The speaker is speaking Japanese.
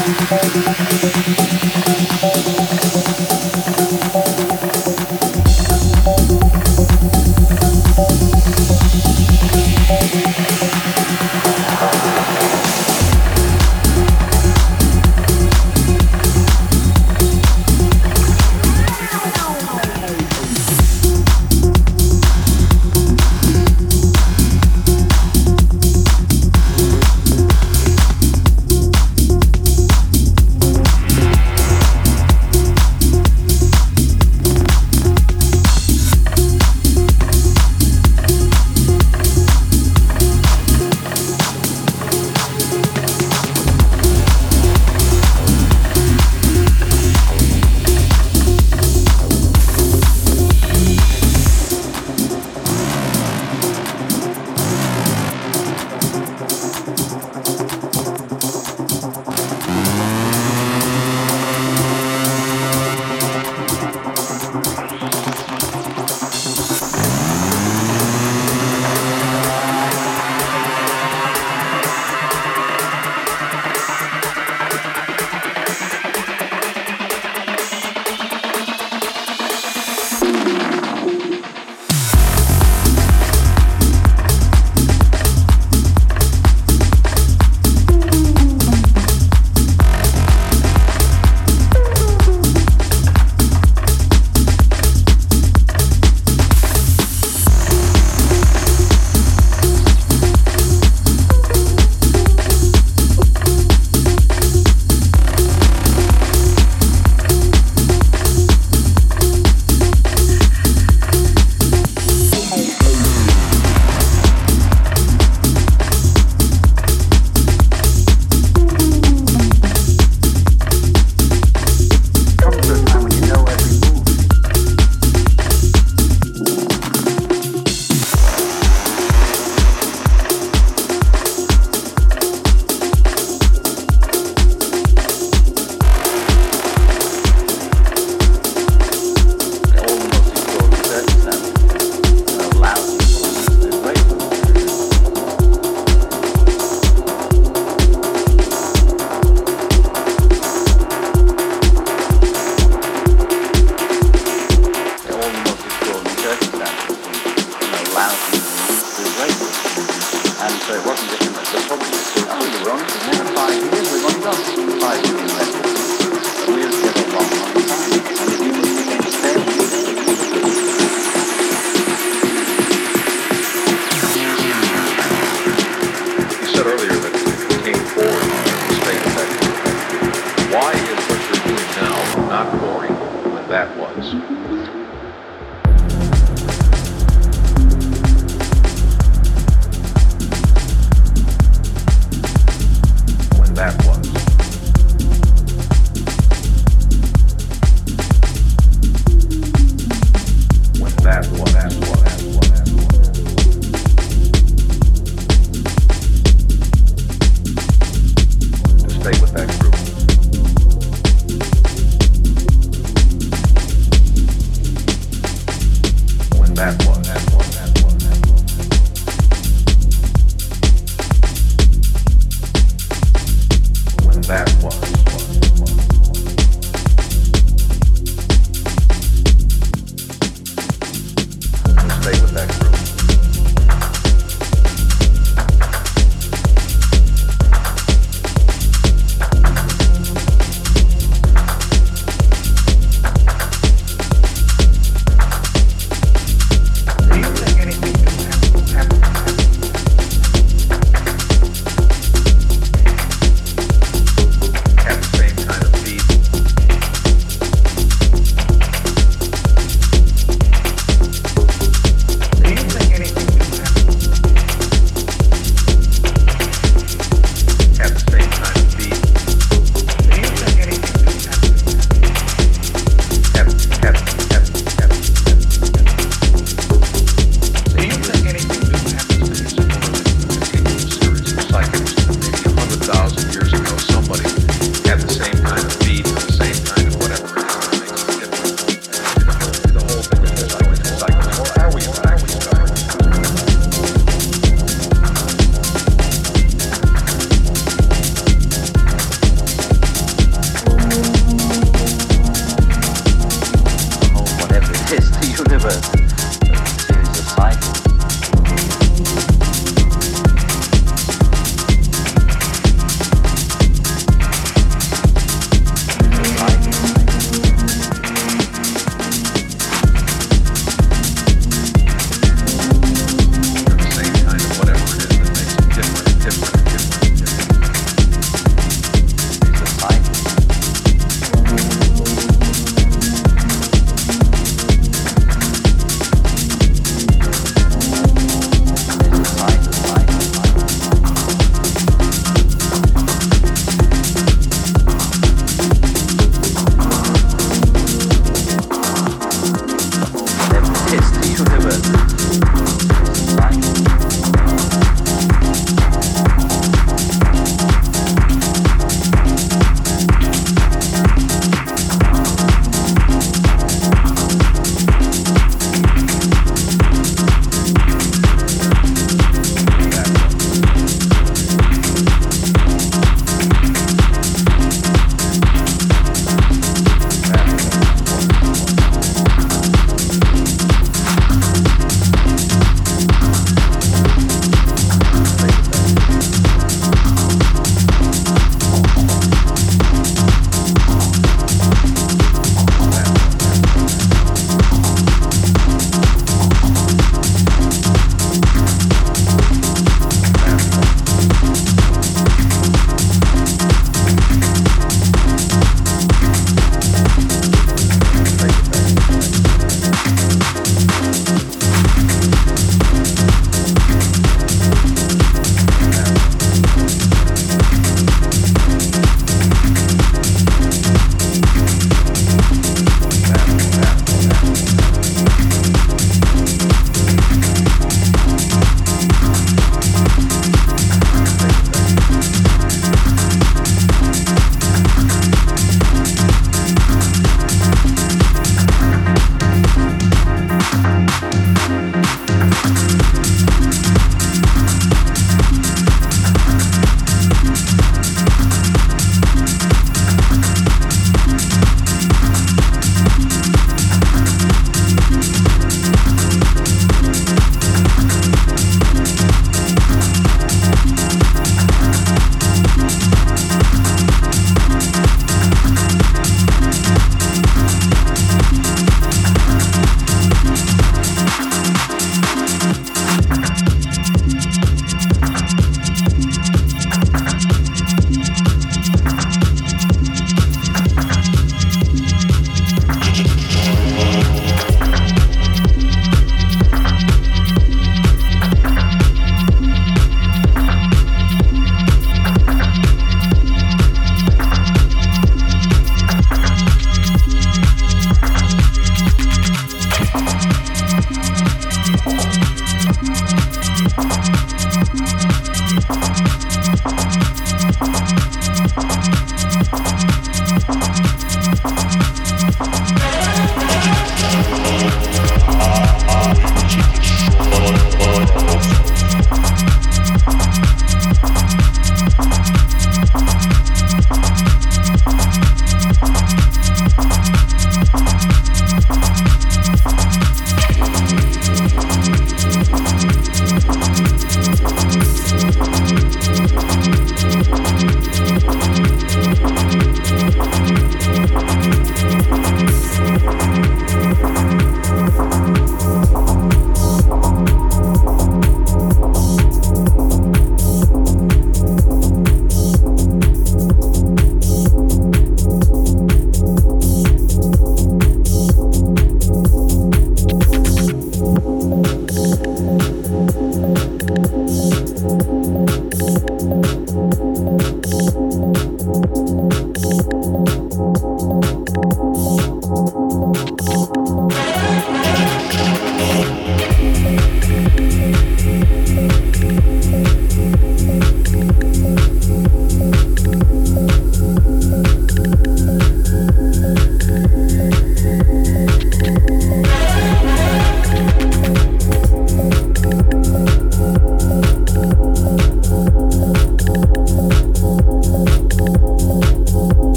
フフフフ。